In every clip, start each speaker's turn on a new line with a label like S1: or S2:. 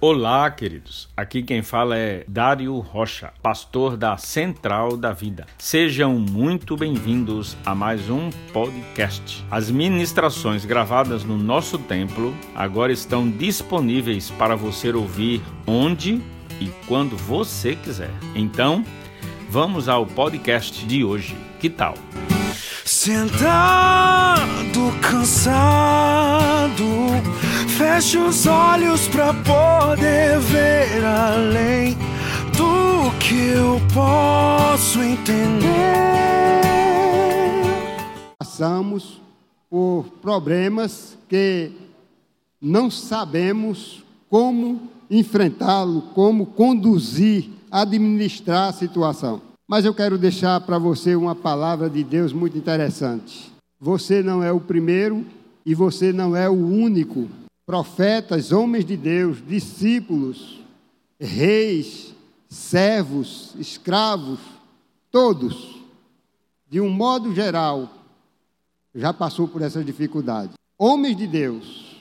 S1: Olá, queridos. Aqui quem fala é Dário Rocha, pastor da Central da Vida. Sejam muito bem-vindos a mais um podcast. As ministrações gravadas no nosso templo agora estão disponíveis para você ouvir onde e quando você quiser. Então, vamos ao podcast de hoje. Que tal?
S2: Sentado, cansado Feche os olhos para poder ver além do que eu posso entender.
S3: Passamos por problemas que não sabemos como enfrentá-lo, como conduzir, administrar a situação. Mas eu quero deixar para você uma palavra de Deus muito interessante. Você não é o primeiro e você não é o único profetas, homens de Deus, discípulos, reis, servos, escravos, todos, de um modo geral, já passou por essa dificuldade. Homens de Deus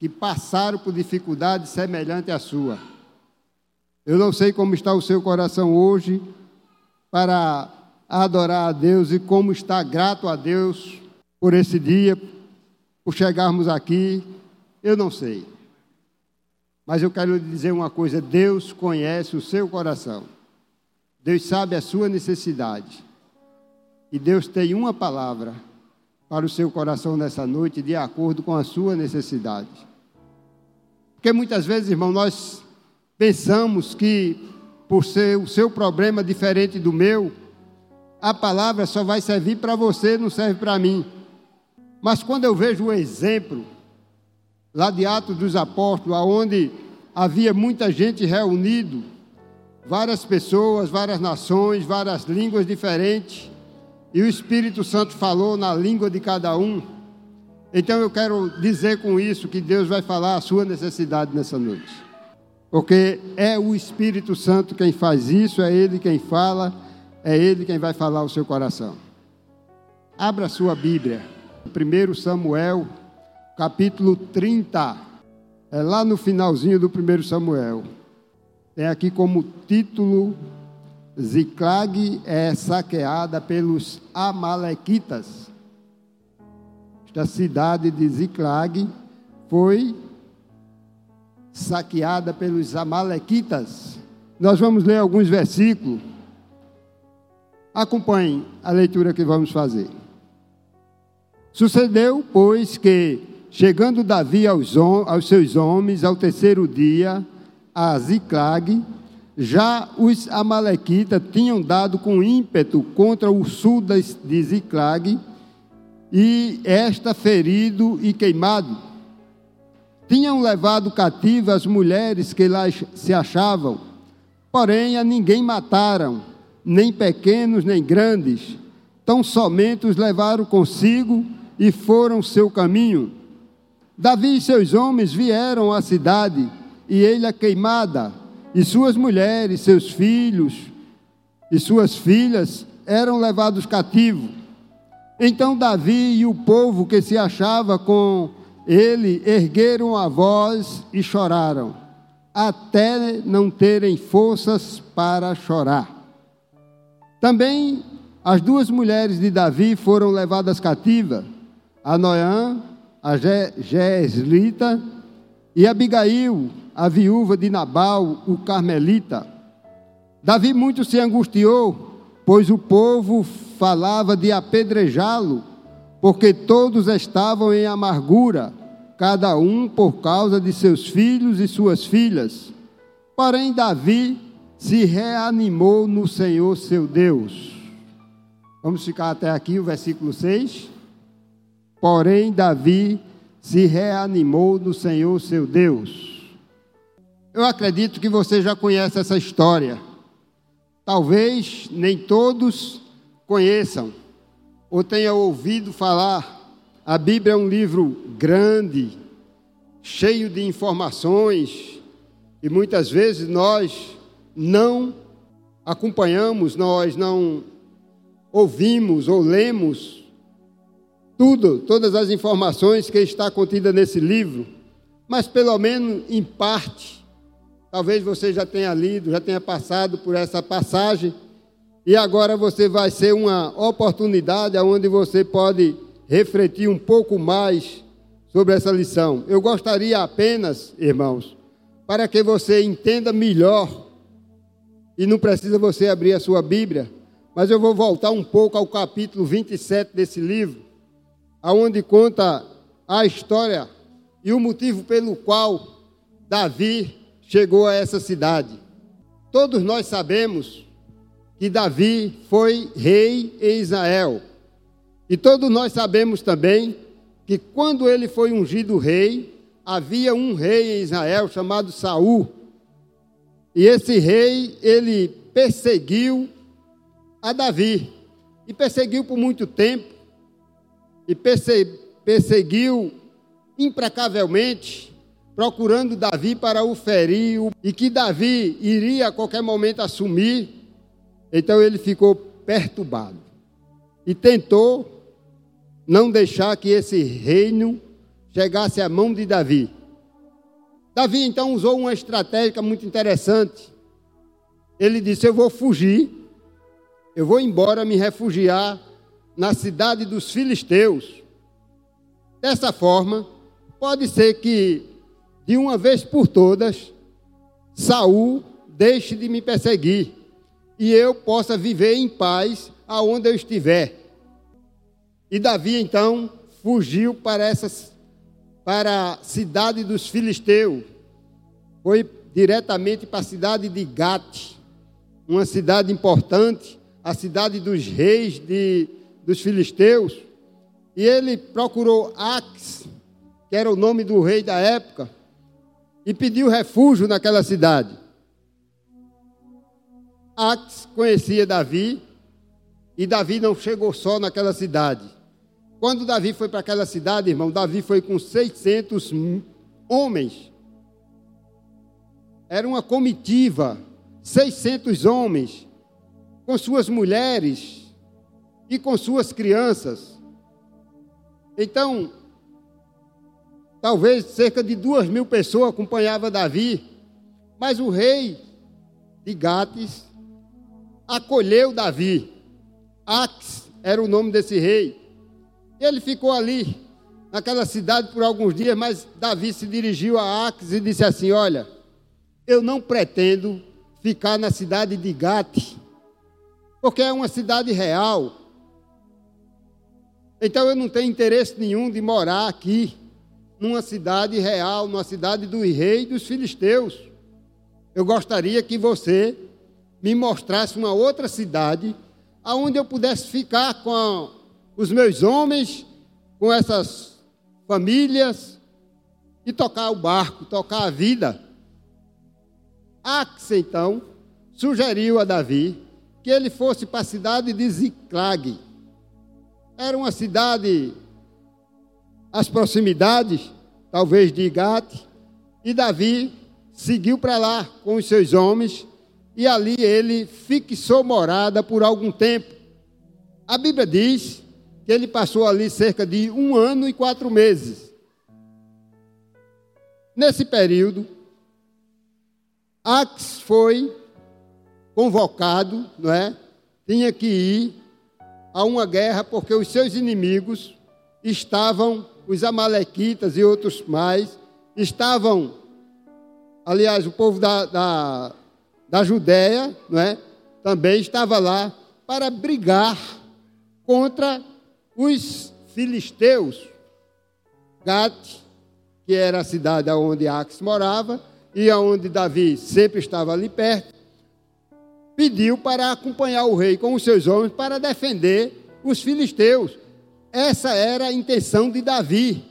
S3: que passaram por dificuldade semelhante à sua. Eu não sei como está o seu coração hoje para adorar a Deus e como está grato a Deus por esse dia, por chegarmos aqui eu não sei. Mas eu quero lhe dizer uma coisa: Deus conhece o seu coração. Deus sabe a sua necessidade. E Deus tem uma palavra para o seu coração nessa noite, de acordo com a sua necessidade. Porque muitas vezes, irmão, nós pensamos que, por ser o seu problema diferente do meu, a palavra só vai servir para você, não serve para mim. Mas quando eu vejo o exemplo lá de Atos dos Apóstolos, onde havia muita gente reunido, várias pessoas, várias nações, várias línguas diferentes, e o Espírito Santo falou na língua de cada um. Então eu quero dizer com isso que Deus vai falar a sua necessidade nessa noite. Porque é o Espírito Santo quem faz isso, é Ele quem fala, é Ele quem vai falar o seu coração. Abra sua Bíblia, 1 Samuel capítulo 30, é lá no finalzinho do 1 Samuel. Tem aqui como título: Ziclag é saqueada pelos Amalequitas. Esta cidade de Ziclag foi saqueada pelos Amalequitas. Nós vamos ler alguns versículos. Acompanhem a leitura que vamos fazer. Sucedeu, pois, que Chegando Davi aos, aos seus homens ao terceiro dia, a Ziclag, já os amalequitas tinham dado com ímpeto contra o sul de Ziclag, e esta ferido e queimado. Tinham levado cativas as mulheres que lá se achavam, porém a ninguém mataram, nem pequenos nem grandes, tão somente os levaram consigo e foram seu caminho Davi e seus homens vieram à cidade, e ele a queimada, e suas mulheres, seus filhos e suas filhas eram levados cativos. Então Davi e o povo que se achava com ele ergueram a voz e choraram, até não terem forças para chorar. Também as duas mulheres de Davi foram levadas cativas, a Noã a Geslita, e Abigail, a viúva de Nabal, o carmelita. Davi muito se angustiou, pois o povo falava de apedrejá-lo, porque todos estavam em amargura, cada um por causa de seus filhos e suas filhas. Porém, Davi se reanimou no Senhor seu Deus. Vamos ficar até aqui, o versículo 6. Porém, Davi se reanimou no Senhor seu Deus. Eu acredito que você já conhece essa história. Talvez nem todos conheçam ou tenham ouvido falar. A Bíblia é um livro grande, cheio de informações, e muitas vezes nós não acompanhamos, nós não ouvimos ou lemos tudo, todas as informações que está contida nesse livro, mas pelo menos em parte Talvez você já tenha lido, já tenha passado por essa passagem, e agora você vai ser uma oportunidade onde você pode refletir um pouco mais sobre essa lição. Eu gostaria apenas, irmãos, para que você entenda melhor, e não precisa você abrir a sua Bíblia, mas eu vou voltar um pouco ao capítulo 27 desse livro, aonde conta a história e o motivo pelo qual Davi chegou a essa cidade. Todos nós sabemos que Davi foi rei em Israel. E todos nós sabemos também que quando ele foi ungido rei, havia um rei em Israel chamado Saul. E esse rei, ele perseguiu a Davi. E perseguiu por muito tempo. E perseguiu implacavelmente procurando Davi para o ferir, e que Davi iria a qualquer momento assumir. Então ele ficou perturbado e tentou não deixar que esse reino chegasse à mão de Davi. Davi então usou uma estratégia muito interessante. Ele disse: Eu vou fugir, eu vou embora me refugiar na cidade dos filisteus. Dessa forma, pode ser que de uma vez por todas, Saul deixe de me perseguir e eu possa viver em paz aonde eu estiver. E Davi então fugiu para essa para a cidade dos filisteus. Foi diretamente para a cidade de Gate, uma cidade importante, a cidade dos reis de, dos filisteus. E ele procurou Ax, que era o nome do rei da época, e pediu refúgio naquela cidade. Ax conhecia Davi e Davi não chegou só naquela cidade. Quando Davi foi para aquela cidade, irmão, Davi foi com 600 homens. Era uma comitiva, 600 homens, com suas mulheres e com suas crianças. Então, Talvez cerca de duas mil pessoas acompanhavam Davi, mas o rei de Gates acolheu Davi. Ax era o nome desse rei. Ele ficou ali, naquela cidade, por alguns dias, mas Davi se dirigiu a Ax e disse assim: Olha, eu não pretendo ficar na cidade de Gate, porque é uma cidade real. Então eu não tenho interesse nenhum de morar aqui numa cidade real, numa cidade do rei dos filisteus. Eu gostaria que você me mostrasse uma outra cidade aonde eu pudesse ficar com os meus homens, com essas famílias e tocar o barco, tocar a vida. Axe, então, sugeriu a Davi que ele fosse para a cidade de Ziclag. Era uma cidade às proximidades, talvez de Gate, e Davi seguiu para lá com os seus homens, e ali ele fixou morada por algum tempo. A Bíblia diz que ele passou ali cerca de um ano e quatro meses. Nesse período, Ax foi convocado, não é? Tinha que ir a uma guerra porque os seus inimigos estavam os amalequitas e outros mais, estavam, aliás, o povo da, da, da Judéia, não é? também estava lá para brigar contra os filisteus. Gat, que era a cidade onde Ax morava, e onde Davi sempre estava ali perto, pediu para acompanhar o rei com os seus homens para defender os filisteus. Essa era a intenção de Davi,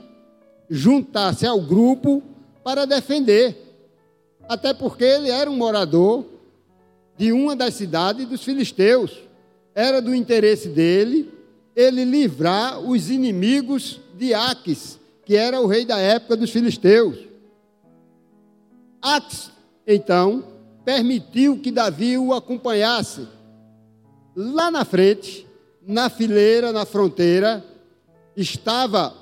S3: juntar-se ao grupo para defender. Até porque ele era um morador de uma das cidades dos filisteus. Era do interesse dele ele livrar os inimigos de Aques, que era o rei da época dos filisteus. Aques, então, permitiu que Davi o acompanhasse. Lá na frente, na fileira, na fronteira, estava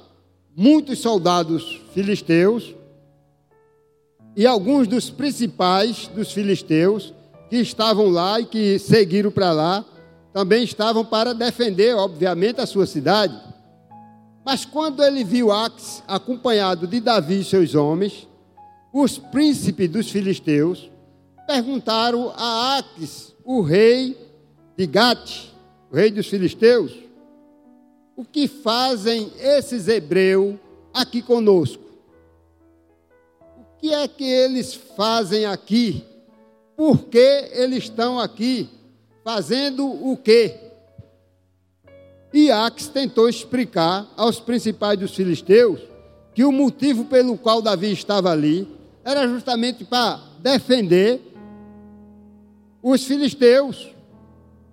S3: muitos soldados filisteus e alguns dos principais dos filisteus que estavam lá e que seguiram para lá também estavam para defender, obviamente, a sua cidade. Mas quando ele viu Ax acompanhado de Davi e seus homens, os príncipes dos filisteus perguntaram a Ax, o rei de Gate, o rei dos filisteus, o que fazem esses hebreus aqui conosco? O que é que eles fazem aqui? Por que eles estão aqui? Fazendo o quê? E Ax tentou explicar aos principais dos filisteus que o motivo pelo qual Davi estava ali era justamente para defender os filisteus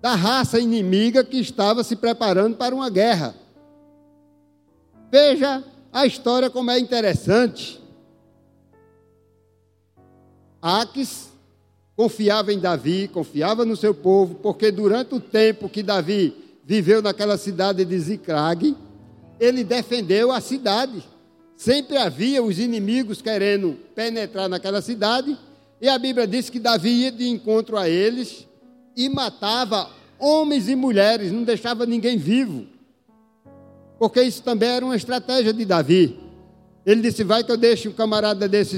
S3: da raça inimiga que estava se preparando para uma guerra. Veja a história como é interessante. Aques confiava em Davi, confiava no seu povo, porque durante o tempo que Davi viveu naquela cidade de Ziclag, ele defendeu a cidade. Sempre havia os inimigos querendo penetrar naquela cidade, e a Bíblia diz que Davi ia de encontro a eles e matava homens e mulheres, não deixava ninguém vivo. Porque isso também era uma estratégia de Davi. Ele disse: Vai que eu deixe um camarada desse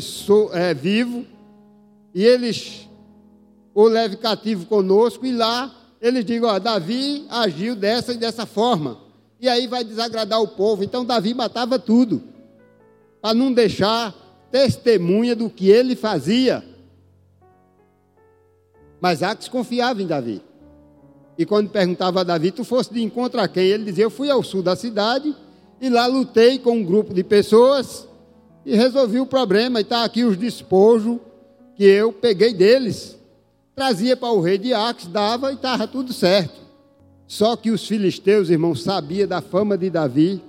S3: é, vivo, e eles o leve cativo conosco, e lá eles digam: Ó, Davi agiu dessa e dessa forma. E aí vai desagradar o povo. Então Davi matava tudo, para não deixar testemunha do que ele fazia. Mas Aques confiava em Davi. E quando perguntava a Davi, tu fosse de encontro a quem? Ele dizia, eu fui ao sul da cidade e lá lutei com um grupo de pessoas e resolvi o problema. E está aqui os despojos que eu peguei deles. Trazia para o rei de Aques, dava e estava tudo certo. Só que os filisteus, irmãos, sabiam da fama de Davi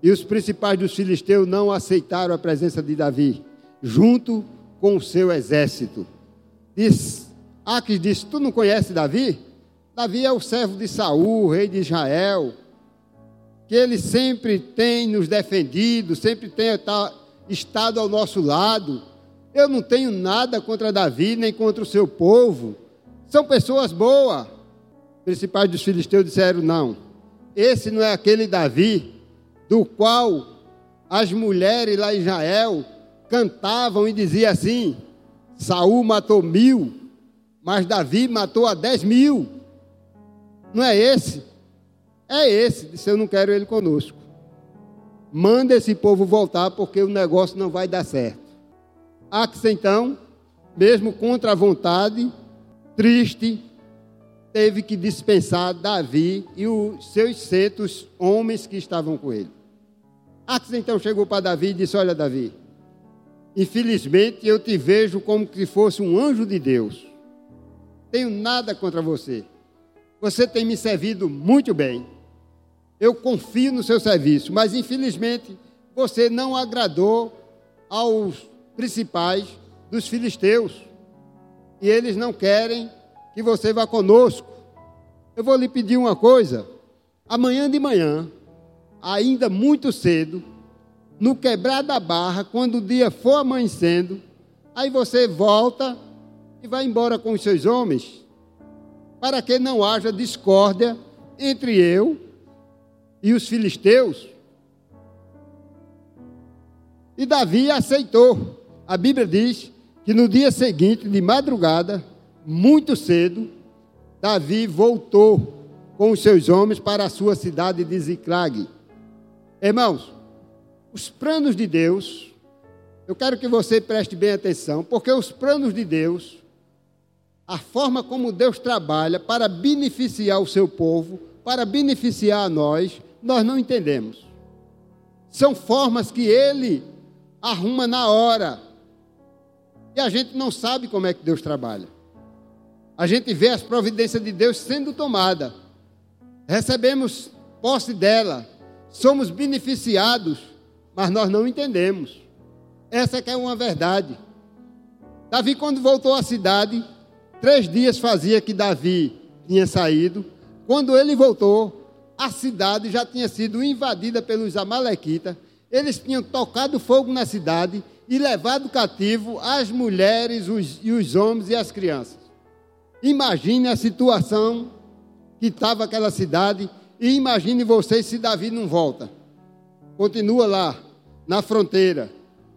S3: e os principais dos filisteus não aceitaram a presença de Davi, junto com o seu exército. Diz, Aques disse: Tu não conheces Davi? Davi é o servo de Saul, rei de Israel, que ele sempre tem nos defendido, sempre tem estado ao nosso lado. Eu não tenho nada contra Davi, nem contra o seu povo. São pessoas boas. Principais dos filisteus disseram: não, esse não é aquele Davi do qual as mulheres lá em Israel cantavam e diziam assim: Saul matou mil, mas Davi matou a dez mil. Não é esse? É esse. Disse: Eu não quero ele conosco. Manda esse povo voltar, porque o negócio não vai dar certo. Ax, então, mesmo contra a vontade, triste, teve que dispensar Davi e os seus centos homens que estavam com ele. Ax então chegou para Davi e disse: Olha, Davi, infelizmente eu te vejo como se fosse um anjo de Deus. Tenho nada contra você. Você tem me servido muito bem. Eu confio no seu serviço, mas infelizmente você não agradou aos principais dos filisteus. E eles não querem que você vá conosco. Eu vou lhe pedir uma coisa. Amanhã de manhã, ainda muito cedo, no quebrar da barra, quando o dia for amanhecendo, aí você volta e vai embora com os seus homens, para que não haja discórdia entre eu e os filisteus. E Davi aceitou. A Bíblia diz que no dia seguinte, de madrugada, muito cedo, Davi voltou com os seus homens para a sua cidade de Ziclag. Irmãos, os planos de Deus, eu quero que você preste bem atenção, porque os planos de Deus, a forma como Deus trabalha para beneficiar o seu povo, para beneficiar a nós, nós não entendemos. São formas que ele arruma na hora e a gente não sabe como é que Deus trabalha. A gente vê as providências de Deus sendo tomada. Recebemos posse dela. Somos beneficiados, mas nós não entendemos. Essa é que é uma verdade. Davi, quando voltou à cidade, três dias fazia que Davi tinha saído. Quando ele voltou, a cidade já tinha sido invadida pelos amalequitas. Eles tinham tocado fogo na cidade e levado cativo as mulheres os, e os homens e as crianças. Imagine a situação que estava aquela cidade e imagine vocês se Davi não volta. Continua lá, na fronteira,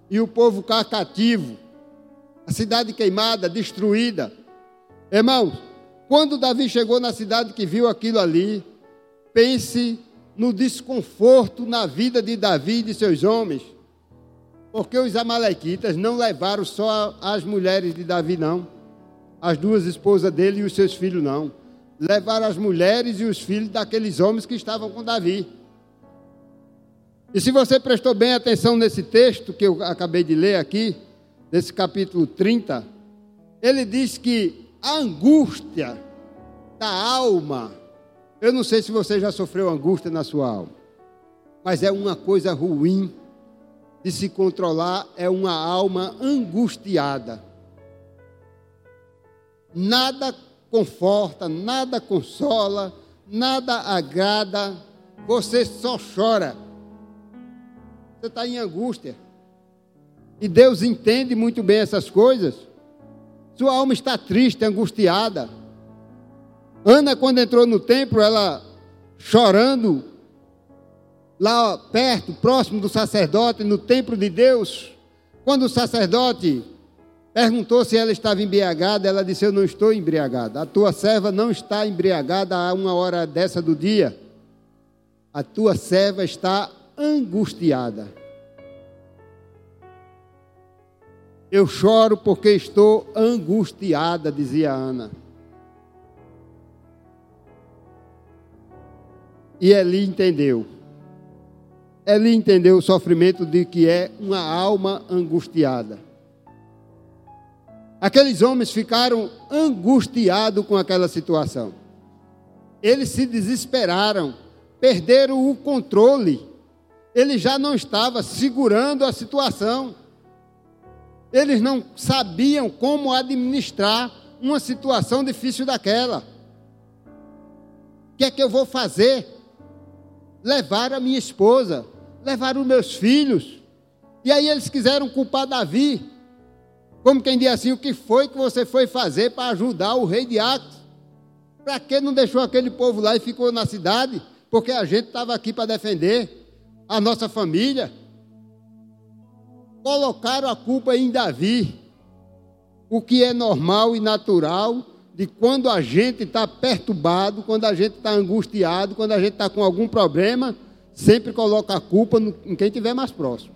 S3: e o povo cá cativo, a cidade queimada, destruída. Irmãos, quando Davi chegou na cidade que viu aquilo ali, pense no desconforto na vida de Davi e de seus homens. Porque os amalequitas não levaram só as mulheres de Davi, não. As duas esposas dele e os seus filhos, não. Levaram as mulheres e os filhos daqueles homens que estavam com Davi. E se você prestou bem atenção nesse texto que eu acabei de ler aqui, nesse capítulo 30, ele diz que a angústia da alma, eu não sei se você já sofreu angústia na sua alma, mas é uma coisa ruim de se controlar é uma alma angustiada. Nada conforta, nada consola, nada agrada, você só chora. Você está em angústia. E Deus entende muito bem essas coisas. Sua alma está triste, angustiada. Ana, quando entrou no templo, ela chorando, lá perto, próximo do sacerdote, no templo de Deus, quando o sacerdote perguntou se ela estava embriagada, ela disse: Eu não estou embriagada. A tua serva não está embriagada a uma hora dessa do dia. A tua serva está angustiada. Eu choro porque estou angustiada, dizia Ana. E Eli entendeu. Ele entendeu o sofrimento de que é uma alma angustiada. Aqueles homens ficaram angustiados com aquela situação. Eles se desesperaram, perderam o controle. Ele já não estava segurando a situação. Eles não sabiam como administrar uma situação difícil daquela. O que é que eu vou fazer? Levar a minha esposa, levaram os meus filhos. E aí eles quiseram culpar Davi. Como quem diz assim, o que foi que você foi fazer para ajudar o rei de Acos? Para que não deixou aquele povo lá e ficou na cidade? Porque a gente estava aqui para defender a nossa família. Colocaram a culpa em Davi. O que é normal e natural de quando a gente está perturbado, quando a gente está angustiado, quando a gente está com algum problema, sempre coloca a culpa em quem estiver mais próximo.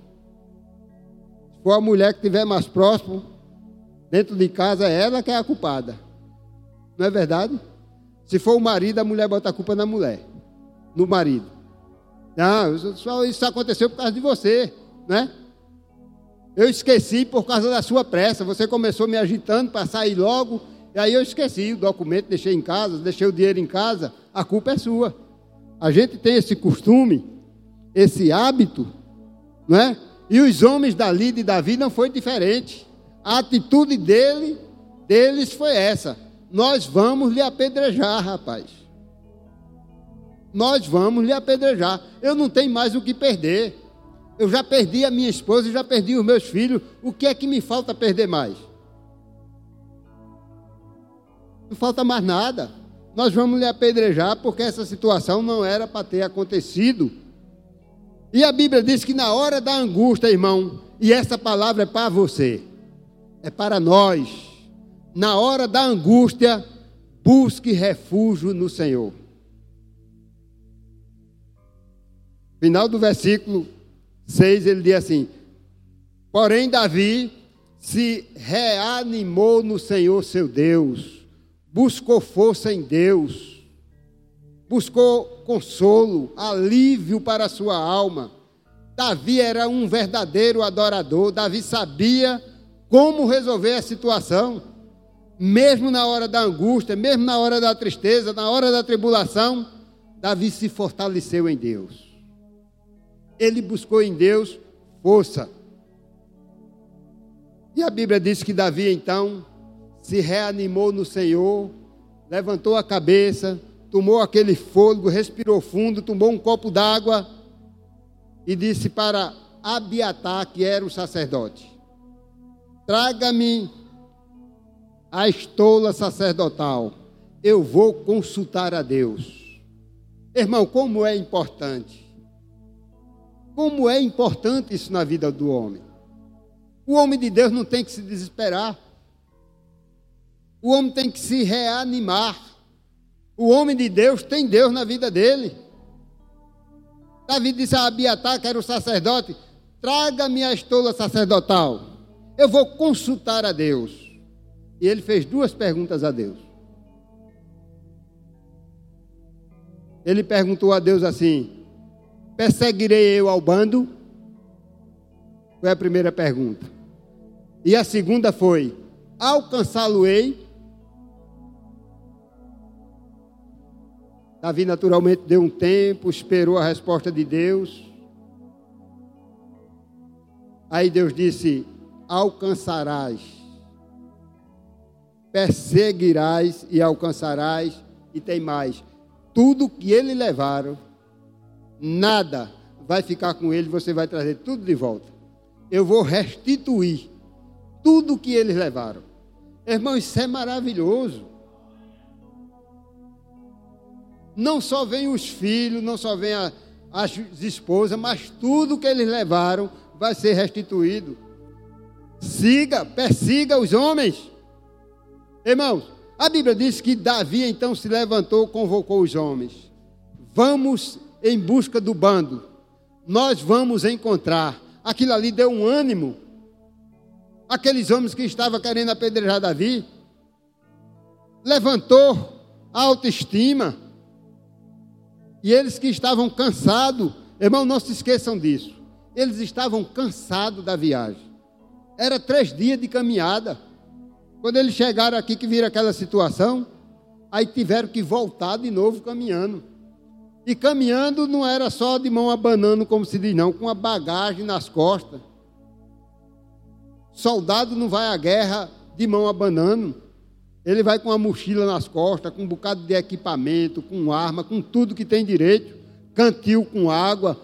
S3: Se for a mulher que estiver mais próximo, dentro de casa, é ela que é a culpada. Não é verdade? Se for o marido, a mulher bota a culpa na mulher, no marido. Não, só isso aconteceu por causa de você, né? Eu esqueci por causa da sua pressa. Você começou me agitando para sair logo, e aí eu esqueci o documento, deixei em casa, deixei o dinheiro em casa. A culpa é sua. A gente tem esse costume, esse hábito, não é? E os homens dali de Davi não foi diferente. A atitude dele, deles foi essa: nós vamos lhe apedrejar, rapaz. Nós vamos lhe apedrejar. Eu não tenho mais o que perder. Eu já perdi a minha esposa, já perdi os meus filhos. O que é que me falta perder mais? Não falta mais nada nós vamos lhe apedrejar porque essa situação não era para ter acontecido. E a Bíblia diz que na hora da angústia, irmão, e essa palavra é para você, é para nós, na hora da angústia, busque refúgio no Senhor. Final do versículo 6, ele diz assim: Porém, Davi se reanimou no Senhor seu Deus buscou força em Deus, buscou consolo, alívio para a sua alma. Davi era um verdadeiro adorador, Davi sabia como resolver a situação, mesmo na hora da angústia, mesmo na hora da tristeza, na hora da tribulação, Davi se fortaleceu em Deus. Ele buscou em Deus força. E a Bíblia diz que Davi então se reanimou no Senhor, levantou a cabeça, tomou aquele fôlego, respirou fundo, tomou um copo d'água e disse para Abiatar, que era o sacerdote: traga-me a estola sacerdotal. Eu vou consultar a Deus. Irmão, como é importante. Como é importante isso na vida do homem. O homem de Deus não tem que se desesperar. O homem tem que se reanimar. O homem de Deus tem Deus na vida dele. Davi disse a Abiatar, que era o sacerdote: traga-me a estola sacerdotal. Eu vou consultar a Deus. E ele fez duas perguntas a Deus. Ele perguntou a Deus assim: Perseguirei eu ao bando? Foi a primeira pergunta. E a segunda foi: Alcançá-lo-ei? Davi naturalmente deu um tempo, esperou a resposta de Deus. Aí Deus disse: Alcançarás, perseguirás e alcançarás, e tem mais: tudo que ele levaram, nada vai ficar com ele, você vai trazer tudo de volta. Eu vou restituir tudo que eles levaram. Irmão, isso é maravilhoso. não só vem os filhos, não só vem a, as esposas, mas tudo que eles levaram vai ser restituído. Siga, persiga os homens. Irmãos, a Bíblia diz que Davi então se levantou, convocou os homens. Vamos em busca do bando. Nós vamos encontrar. Aquilo ali deu um ânimo. Aqueles homens que estavam querendo apedrejar Davi. Levantou a autoestima e eles que estavam cansados, irmão, não se esqueçam disso. Eles estavam cansados da viagem. Era três dias de caminhada. Quando eles chegaram aqui, que viram aquela situação, aí tiveram que voltar de novo caminhando. E caminhando não era só de mão abanando, como se diz, não, com a bagagem nas costas. Soldado não vai à guerra de mão abanando. Ele vai com a mochila nas costas, com um bocado de equipamento, com arma, com tudo que tem direito, cantil com água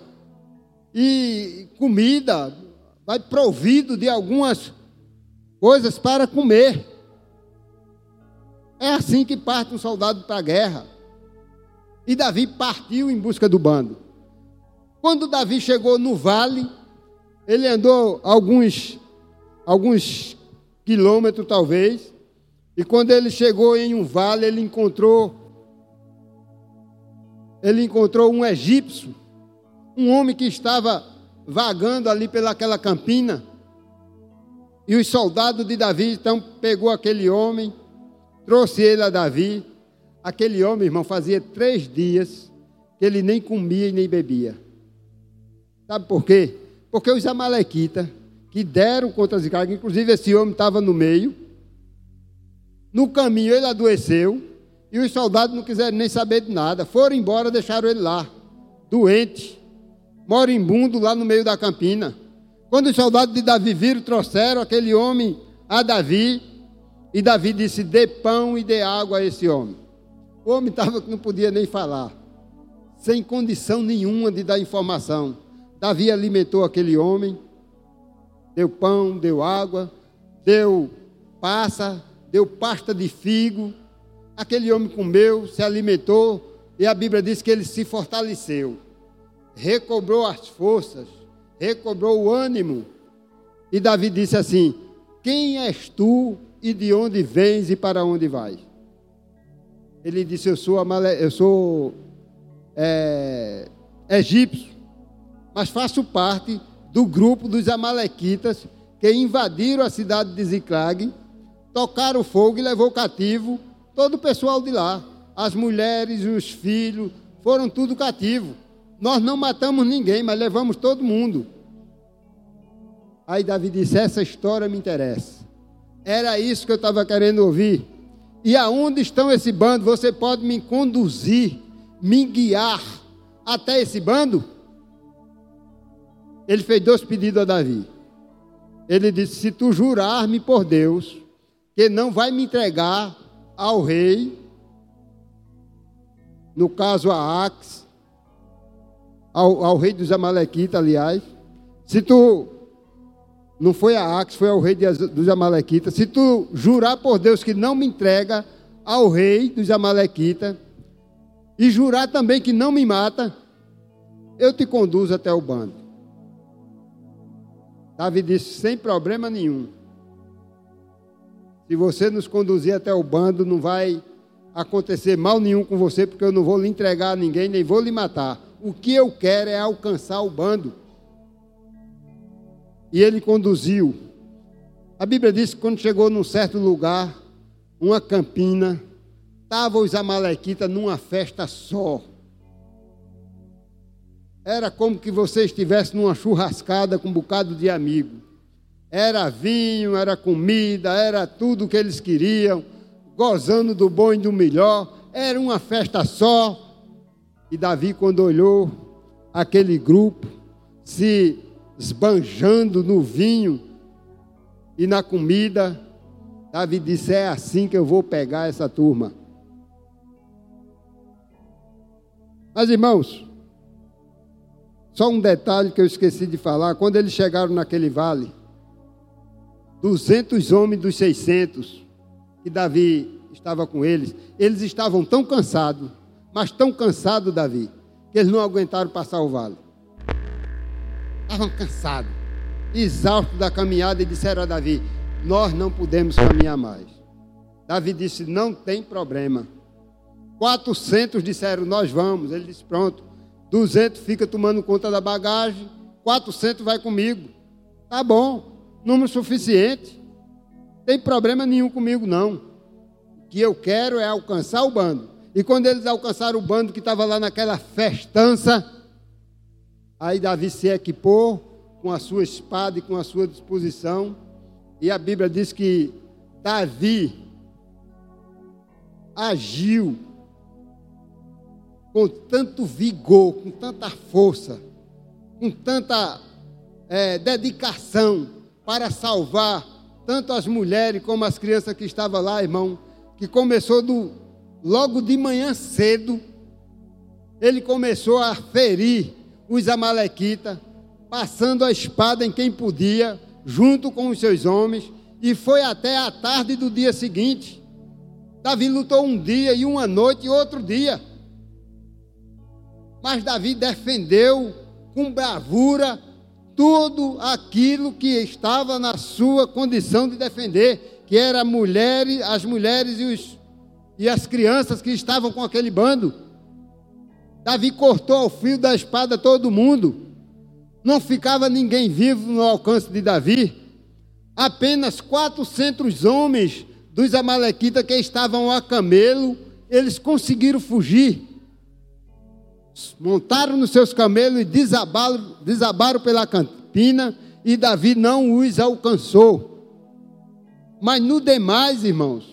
S3: e comida, vai provido de algumas coisas para comer. É assim que parte um soldado para a guerra. E Davi partiu em busca do bando. Quando Davi chegou no vale, ele andou alguns alguns quilômetros talvez, e quando ele chegou em um vale, ele encontrou ele encontrou um egípcio, um homem que estava vagando ali pelaquela campina. E os soldados de Davi então pegou aquele homem, trouxe ele a Davi. Aquele homem, irmão, fazia três dias que ele nem comia e nem bebia. Sabe por quê? Porque os amalequitas que deram contra cargas, inclusive esse homem estava no meio, no caminho ele adoeceu e os soldados não quiseram nem saber de nada. Foram embora, deixaram ele lá, doente, moribundo lá no meio da campina. Quando os soldados de Davi viram, trouxeram aquele homem a Davi. E Davi disse: Dê pão e dê água a esse homem. O homem estava que não podia nem falar, sem condição nenhuma de dar informação. Davi alimentou aquele homem, deu pão, deu água, deu passa, deu pasta de figo. Aquele homem comeu, se alimentou, e a Bíblia diz que ele se fortaleceu, recobrou as forças, recobrou o ânimo. E Davi disse assim: Quem és tu e de onde vens e para onde vais? Ele disse: Eu sou, amale... eu sou é... egípcio, mas faço parte do grupo dos Amalequitas que invadiram a cidade de Ziclag tocaram fogo e levou cativo todo o pessoal de lá. As mulheres, os filhos, foram tudo cativo. Nós não matamos ninguém, mas levamos todo mundo. Aí Davi disse: Essa história me interessa. Era isso que eu estava querendo ouvir. E aonde estão esse bando? Você pode me conduzir, me guiar até esse bando? Ele fez dois pedidos a Davi. Ele disse: Se tu jurar-me por Deus, que não vai me entregar ao rei, no caso a Ax, ao, ao rei dos Amalequitas, aliás, se tu não foi a Ax, foi ao rei dos Amalequitas. Se tu jurar por Deus que não me entrega ao rei dos Amalequitas, e jurar também que não me mata, eu te conduzo até o bando. Davi disse: sem problema nenhum. Se você nos conduzir até o bando, não vai acontecer mal nenhum com você, porque eu não vou lhe entregar a ninguém, nem vou lhe matar. O que eu quero é alcançar o bando. E ele conduziu. A Bíblia diz que quando chegou num certo lugar, uma campina, estavam os amalequitas numa festa só. Era como que você estivesse numa churrascada com um bocado de amigo. Era vinho, era comida, era tudo que eles queriam, gozando do bom e do melhor. Era uma festa só. E Davi, quando olhou aquele grupo se esbanjando no vinho e na comida, Davi disse: É assim que eu vou pegar essa turma. Mas irmãos, só um detalhe que eu esqueci de falar: quando eles chegaram naquele vale, 200 homens dos 600, que Davi estava com eles, eles estavam tão cansados, mas tão cansados, Davi, que eles não aguentaram passar o vale. Estavam cansados, exaustos da caminhada, e disseram a Davi: Nós não podemos caminhar mais. Davi disse: Não tem problema. 400 disseram: Nós vamos. Ele disse: Pronto 200 fica tomando conta da bagagem, 400 vai comigo. Tá bom, número suficiente. Tem problema nenhum comigo não. O que eu quero é alcançar o bando. E quando eles alcançaram o bando que estava lá naquela festança, aí Davi se equipou com a sua espada e com a sua disposição. E a Bíblia diz que Davi agiu com tanto vigor, com tanta força, com tanta é, dedicação para salvar tanto as mulheres como as crianças que estavam lá, irmão, que começou do, logo de manhã cedo, ele começou a ferir os amalequitas, passando a espada em quem podia, junto com os seus homens, e foi até a tarde do dia seguinte. Davi lutou um dia e uma noite e outro dia. Mas Davi defendeu com bravura tudo aquilo que estava na sua condição de defender, que era mulheres, as mulheres e, os, e as crianças que estavam com aquele bando. Davi cortou ao fio da espada todo mundo. Não ficava ninguém vivo no alcance de Davi. Apenas 400 homens dos amalequitas que estavam a camelo, eles conseguiram fugir montaram nos seus camelos e desabaram, desabaram pela campina, e Davi não os alcançou. Mas no demais, irmãos,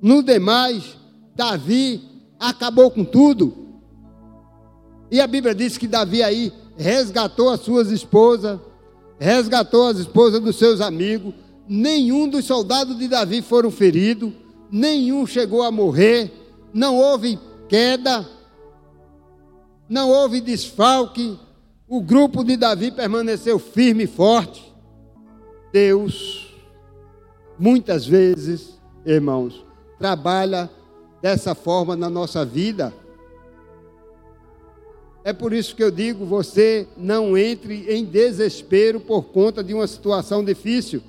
S3: no demais, Davi acabou com tudo. E a Bíblia diz que Davi aí resgatou as suas esposas, resgatou as esposas dos seus amigos. Nenhum dos soldados de Davi foram feridos, nenhum chegou a morrer, não houve queda, não houve desfalque, o grupo de Davi permaneceu firme e forte. Deus, muitas vezes, irmãos, trabalha dessa forma na nossa vida. É por isso que eu digo: você não entre em desespero por conta de uma situação difícil.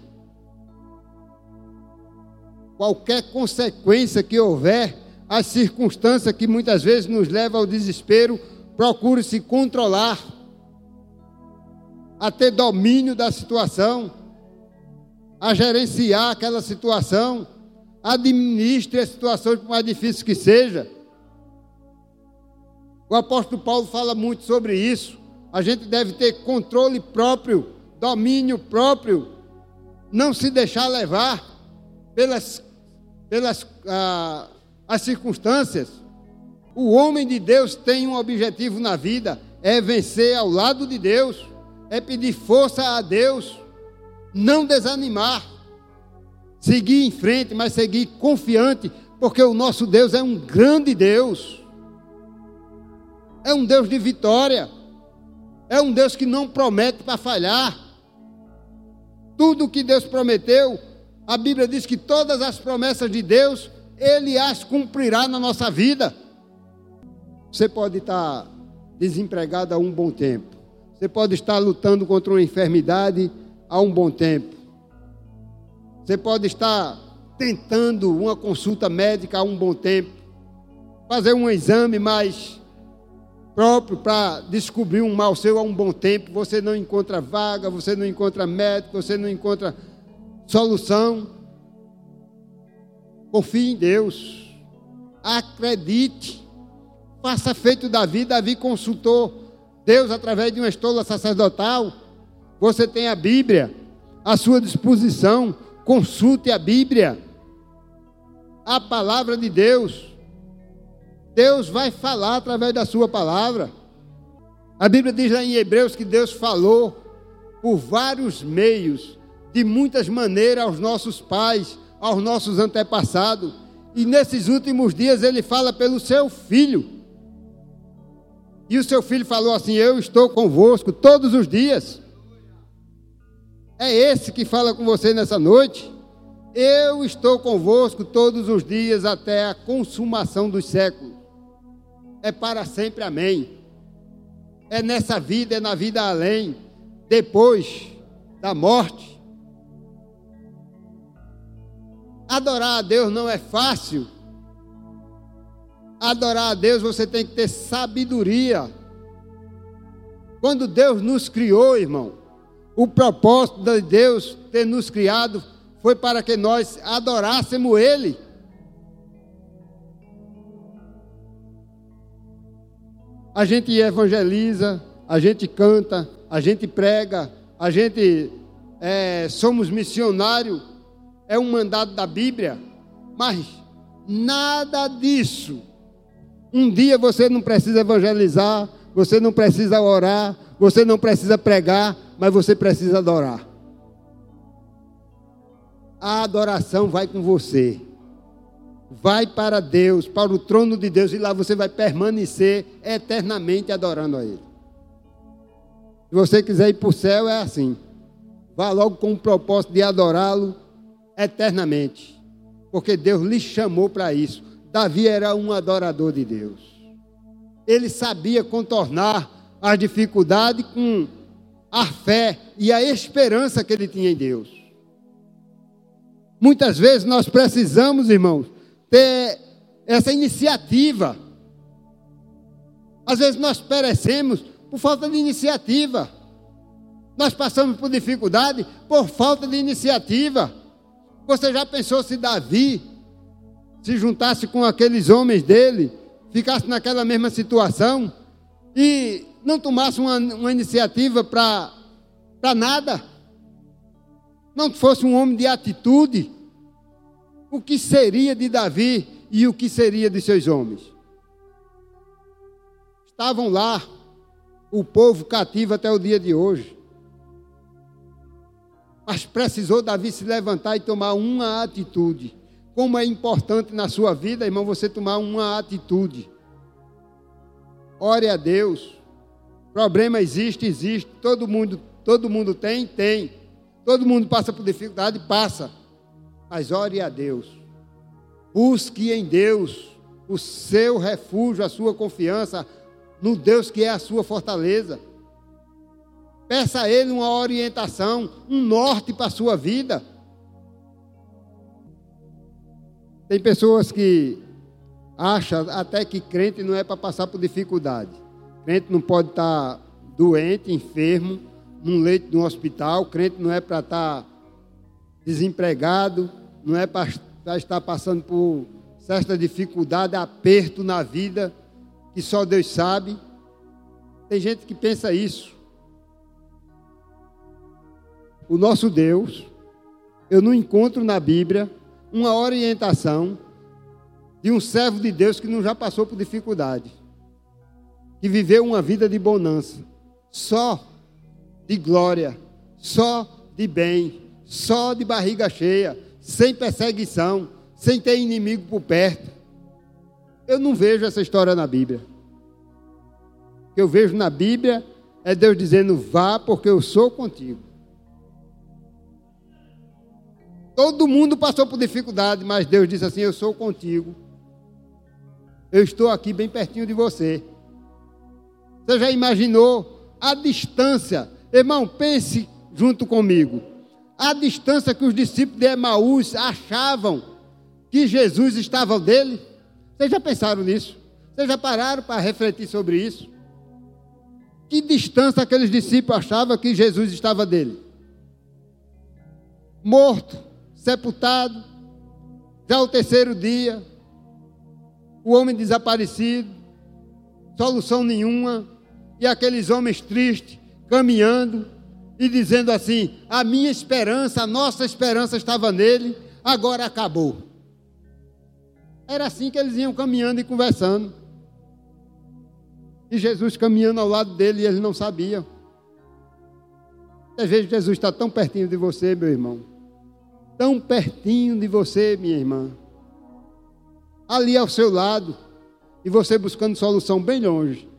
S3: Qualquer consequência que houver, as circunstâncias que muitas vezes nos levam ao desespero, procure se controlar, a ter domínio da situação, a gerenciar aquela situação, administre a situação, por mais difícil que seja. O apóstolo Paulo fala muito sobre isso. A gente deve ter controle próprio, domínio próprio, não se deixar levar pelas, pelas ah, as circunstâncias. O homem de Deus tem um objetivo na vida: é vencer ao lado de Deus, é pedir força a Deus, não desanimar, seguir em frente, mas seguir confiante, porque o nosso Deus é um grande Deus, é um Deus de vitória, é um Deus que não promete para falhar. Tudo que Deus prometeu, a Bíblia diz que todas as promessas de Deus, Ele as cumprirá na nossa vida. Você pode estar desempregado há um bom tempo. Você pode estar lutando contra uma enfermidade há um bom tempo. Você pode estar tentando uma consulta médica há um bom tempo. Fazer um exame mais próprio para descobrir um mal seu há um bom tempo. Você não encontra vaga, você não encontra médico, você não encontra solução. Confie em Deus. Acredite. Faça feito Davi. Davi consultou Deus através de uma estola sacerdotal. Você tem a Bíblia à sua disposição. Consulte a Bíblia. A palavra de Deus. Deus vai falar através da sua palavra. A Bíblia diz lá em Hebreus que Deus falou por vários meios, de muitas maneiras aos nossos pais, aos nossos antepassados. E nesses últimos dias ele fala pelo seu filho. E o seu filho falou assim: Eu estou convosco todos os dias. É esse que fala com você nessa noite. Eu estou convosco todos os dias até a consumação dos séculos. É para sempre, amém. É nessa vida, é na vida além, depois da morte. Adorar a Deus não é fácil. Adorar a Deus você tem que ter sabedoria. Quando Deus nos criou, irmão, o propósito de Deus ter nos criado foi para que nós adorássemos Ele. A gente evangeliza, a gente canta, a gente prega, a gente é, somos missionários, é um mandado da Bíblia, mas nada disso um dia você não precisa evangelizar, você não precisa orar, você não precisa pregar, mas você precisa adorar. A adoração vai com você. Vai para Deus, para o trono de Deus, e lá você vai permanecer eternamente adorando a Ele. Se você quiser ir para o céu, é assim. Vá logo com o propósito de adorá-lo eternamente. Porque Deus lhe chamou para isso. Davi era um adorador de Deus. Ele sabia contornar as dificuldades com a fé e a esperança que ele tinha em Deus. Muitas vezes nós precisamos, irmãos, ter essa iniciativa. Às vezes nós perecemos por falta de iniciativa. Nós passamos por dificuldade por falta de iniciativa. Você já pensou se Davi se juntasse com aqueles homens dele, ficasse naquela mesma situação e não tomasse uma, uma iniciativa para nada, não fosse um homem de atitude, o que seria de Davi e o que seria de seus homens? Estavam lá, o povo cativo até o dia de hoje. Mas precisou Davi se levantar e tomar uma atitude como é importante na sua vida, irmão, você tomar uma atitude. Ore a Deus. Problema existe, existe. Todo mundo, todo mundo tem, tem. Todo mundo passa por dificuldade, passa. Mas ore a Deus. Busque em Deus o seu refúgio, a sua confiança no Deus que é a sua fortaleza. Peça a Ele uma orientação, um norte para a sua vida. Tem pessoas que acham até que crente não é para passar por dificuldade. Crente não pode estar doente, enfermo, num leito de um hospital. Crente não é para estar desempregado, não é para estar passando por certa dificuldade, aperto na vida, que só Deus sabe. Tem gente que pensa isso. O nosso Deus, eu não encontro na Bíblia uma orientação de um servo de Deus que não já passou por dificuldade, que viveu uma vida de bonança, só de glória, só de bem, só de barriga cheia, sem perseguição, sem ter inimigo por perto. Eu não vejo essa história na Bíblia. O que eu vejo na Bíblia é Deus dizendo: vá, porque eu sou contigo. Todo mundo passou por dificuldade, mas Deus disse assim: Eu sou contigo. Eu estou aqui bem pertinho de você. Você já imaginou a distância? Irmão, pense junto comigo. A distância que os discípulos de Emaús achavam que Jesus estava dele. Vocês já pensaram nisso? Vocês já pararam para refletir sobre isso? Que distância aqueles discípulos achavam que Jesus estava dele? Morto, sepultado, já o terceiro dia, o homem desaparecido, solução nenhuma, e aqueles homens tristes, caminhando e dizendo assim: a minha esperança, a nossa esperança estava nele, agora acabou. Era assim que eles iam caminhando e conversando. E Jesus caminhando ao lado dele e eles não sabiam. Às vezes Jesus está tão pertinho de você, meu irmão. Tão pertinho de você, minha irmã. Ali ao seu lado. E você buscando solução bem longe.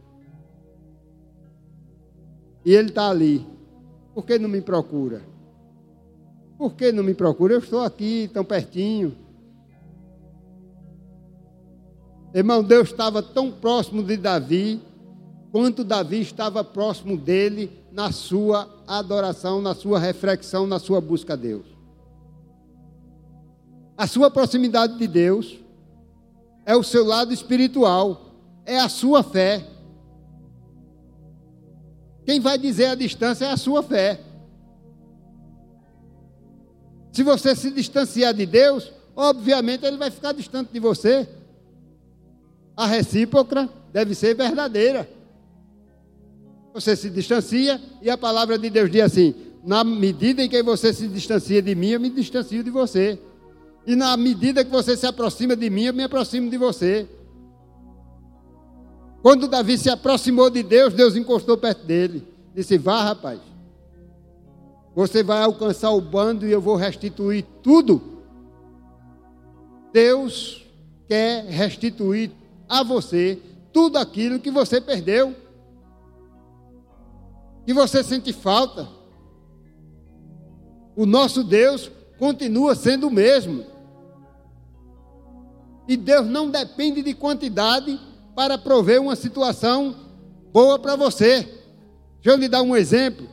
S3: E ele está ali. Por que não me procura? Por que não me procura? Eu estou aqui, tão pertinho. Irmão, Deus estava tão próximo de Davi quanto Davi estava próximo dele na sua adoração, na sua reflexão, na sua busca a Deus. A sua proximidade de Deus é o seu lado espiritual, é a sua fé. Quem vai dizer a distância é a sua fé. Se você se distanciar de Deus, obviamente ele vai ficar distante de você. A recíproca deve ser verdadeira. Você se distancia e a palavra de Deus diz assim: na medida em que você se distancia de mim, eu me distancio de você. E na medida que você se aproxima de mim, eu me aproximo de você. Quando Davi se aproximou de Deus, Deus encostou perto dele. Disse: Vá, rapaz. Você vai alcançar o bando e eu vou restituir tudo. Deus quer restituir a você tudo aquilo que você perdeu que você sente falta. O nosso Deus continua sendo o mesmo. E Deus não depende de quantidade para prover uma situação boa para você. Deixa eu lhe dar um exemplo.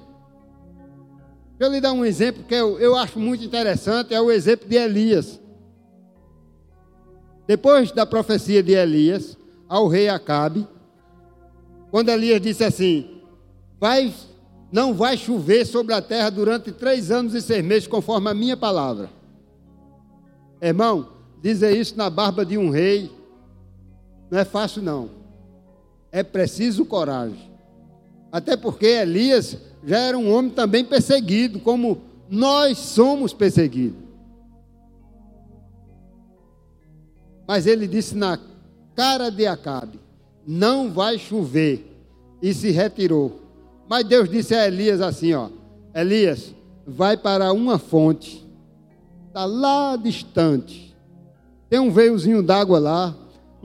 S3: Deixa eu lhe dar um exemplo que eu, eu acho muito interessante, é o exemplo de Elias. Depois da profecia de Elias ao rei Acabe, quando Elias disse assim: vai, não vai chover sobre a terra durante três anos e seis meses, conforme a minha palavra. Irmão, dizer isso na barba de um rei não é fácil, não. É preciso coragem. Até porque Elias já era um homem também perseguido, como nós somos perseguidos. Mas ele disse na cara de Acabe: Não vai chover. E se retirou. Mas Deus disse a Elias assim, ó: Elias, vai para uma fonte. Está lá distante. Tem um veiozinho d'água lá,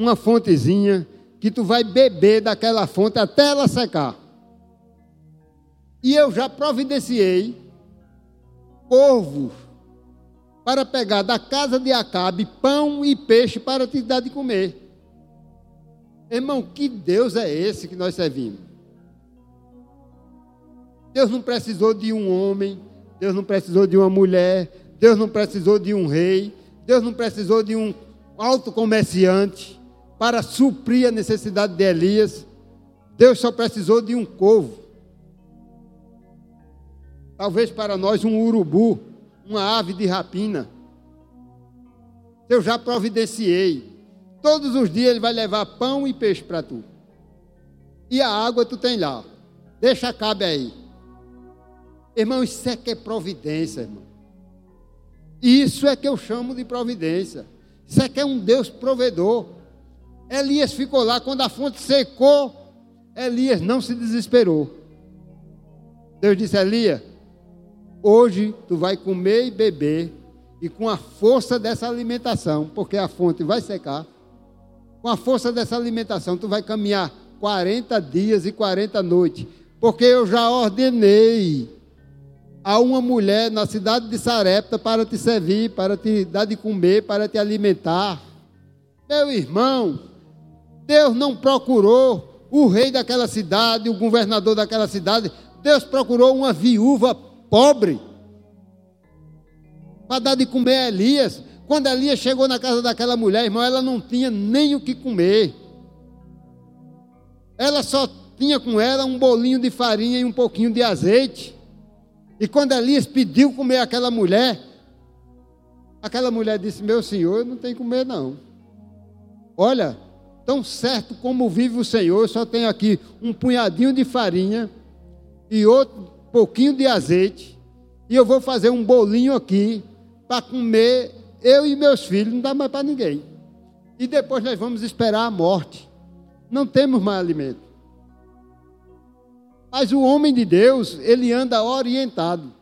S3: uma fontezinha, que tu vai beber daquela fonte até ela secar. E eu já providenciei corvos para pegar da casa de Acabe pão e peixe para te dar de comer. Irmão, que Deus é esse que nós servimos? Deus não precisou de um homem, Deus não precisou de uma mulher, Deus não precisou de um rei, Deus não precisou de um alto comerciante para suprir a necessidade de Elias. Deus só precisou de um corvo. Talvez para nós um urubu, uma ave de rapina. Eu já providenciei. Todos os dias ele vai levar pão e peixe para tu. E a água tu tem lá. Deixa cabe aí. Irmão, isso é que é providência, irmão. Isso é que eu chamo de providência. Isso é que é um Deus provedor. Elias ficou lá, quando a fonte secou, Elias não se desesperou. Deus disse: Elias, hoje tu vai comer e beber, e com a força dessa alimentação, porque a fonte vai secar, com a força dessa alimentação, tu vai caminhar 40 dias e 40 noites, porque eu já ordenei a uma mulher na cidade de Sarepta para te servir, para te dar de comer, para te alimentar. Meu irmão, Deus não procurou o rei daquela cidade, o governador daquela cidade, Deus procurou uma viúva pobre para dar de comer a Elias. Quando Elias chegou na casa daquela mulher, irmão, ela não tinha nem o que comer. Ela só tinha com ela um bolinho de farinha e um pouquinho de azeite. E quando Elias pediu comer aquela mulher, aquela mulher disse: Meu senhor, não que comer, não. Olha, tão certo como vive o Senhor, só tenho aqui um punhadinho de farinha e outro pouquinho de azeite. E eu vou fazer um bolinho aqui para comer eu e meus filhos, não dá mais para ninguém. E depois nós vamos esperar a morte. Não temos mais alimento. Mas o homem de Deus, ele anda orientado.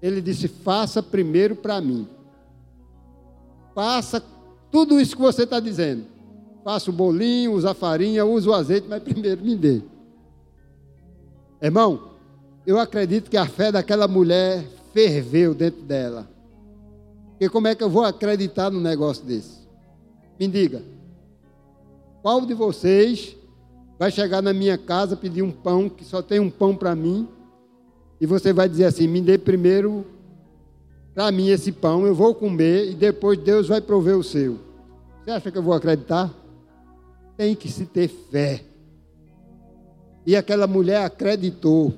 S3: Ele disse: faça primeiro para mim. Faça tudo isso que você está dizendo. Faça o bolinho, usa a farinha, usa o azeite, mas primeiro me dê. Irmão, eu acredito que a fé daquela mulher ferveu dentro dela. Porque como é que eu vou acreditar num negócio desse? Me diga. Qual de vocês vai chegar na minha casa pedir um pão, que só tem um pão para mim, e você vai dizer assim: me dê primeiro para mim esse pão, eu vou comer e depois Deus vai prover o seu. Você acha que eu vou acreditar? Tem que se ter fé. E aquela mulher acreditou.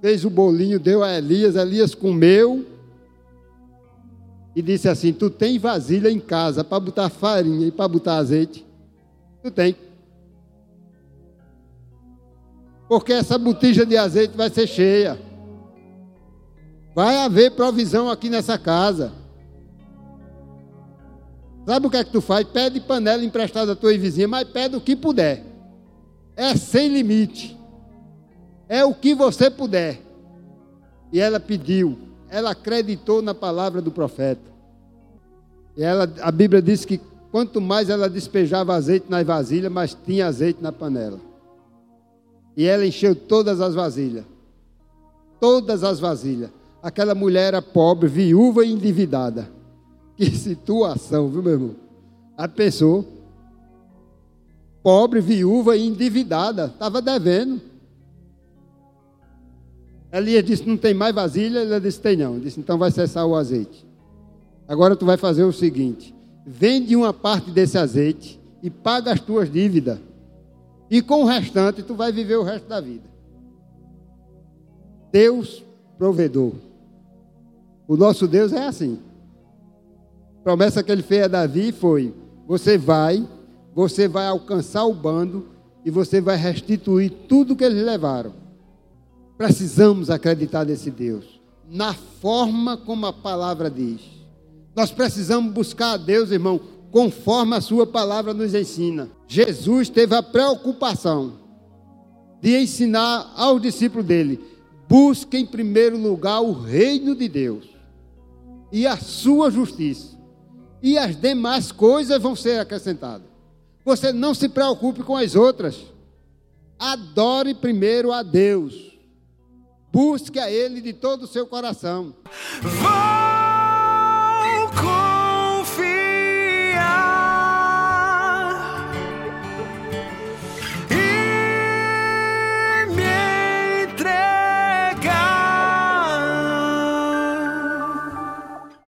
S3: Fez o bolinho, deu a Elias, Elias comeu. E disse assim: Tu tem vasilha em casa para botar farinha e para botar azeite? Tu tem. porque essa botija de azeite vai ser cheia. Vai haver provisão aqui nessa casa. Sabe o que é que tu faz? Pede panela emprestada à tua vizinha, mas pede o que puder. É sem limite. É o que você puder. E ela pediu, ela acreditou na palavra do profeta. E ela, a Bíblia diz que quanto mais ela despejava azeite nas vasilhas, mais tinha azeite na panela. E ela encheu todas as vasilhas. Todas as vasilhas. Aquela mulher era pobre, viúva e endividada. Que situação, viu, meu irmão? A pessoa, pobre, viúva e endividada, estava devendo. Elias disse: Não tem mais vasilha? Ela disse: Tem não. Disse: Então vai cessar o azeite. Agora tu vai fazer o seguinte: vende uma parte desse azeite e paga as tuas dívidas. E com o restante, tu vai viver o resto da vida. Deus provedor. O nosso Deus é assim. A promessa que ele fez a Davi foi: você vai, você vai alcançar o bando e você vai restituir tudo que eles levaram. Precisamos acreditar nesse Deus, na forma como a palavra diz. Nós precisamos buscar a Deus, irmão, conforme a sua palavra nos ensina. Jesus teve a preocupação de ensinar aos discípulos dele: busque em primeiro lugar o reino de Deus e a sua justiça, e as demais coisas vão ser acrescentadas. Você não se preocupe com as outras. Adore primeiro a Deus. Busque a Ele de todo o seu coração. Vai!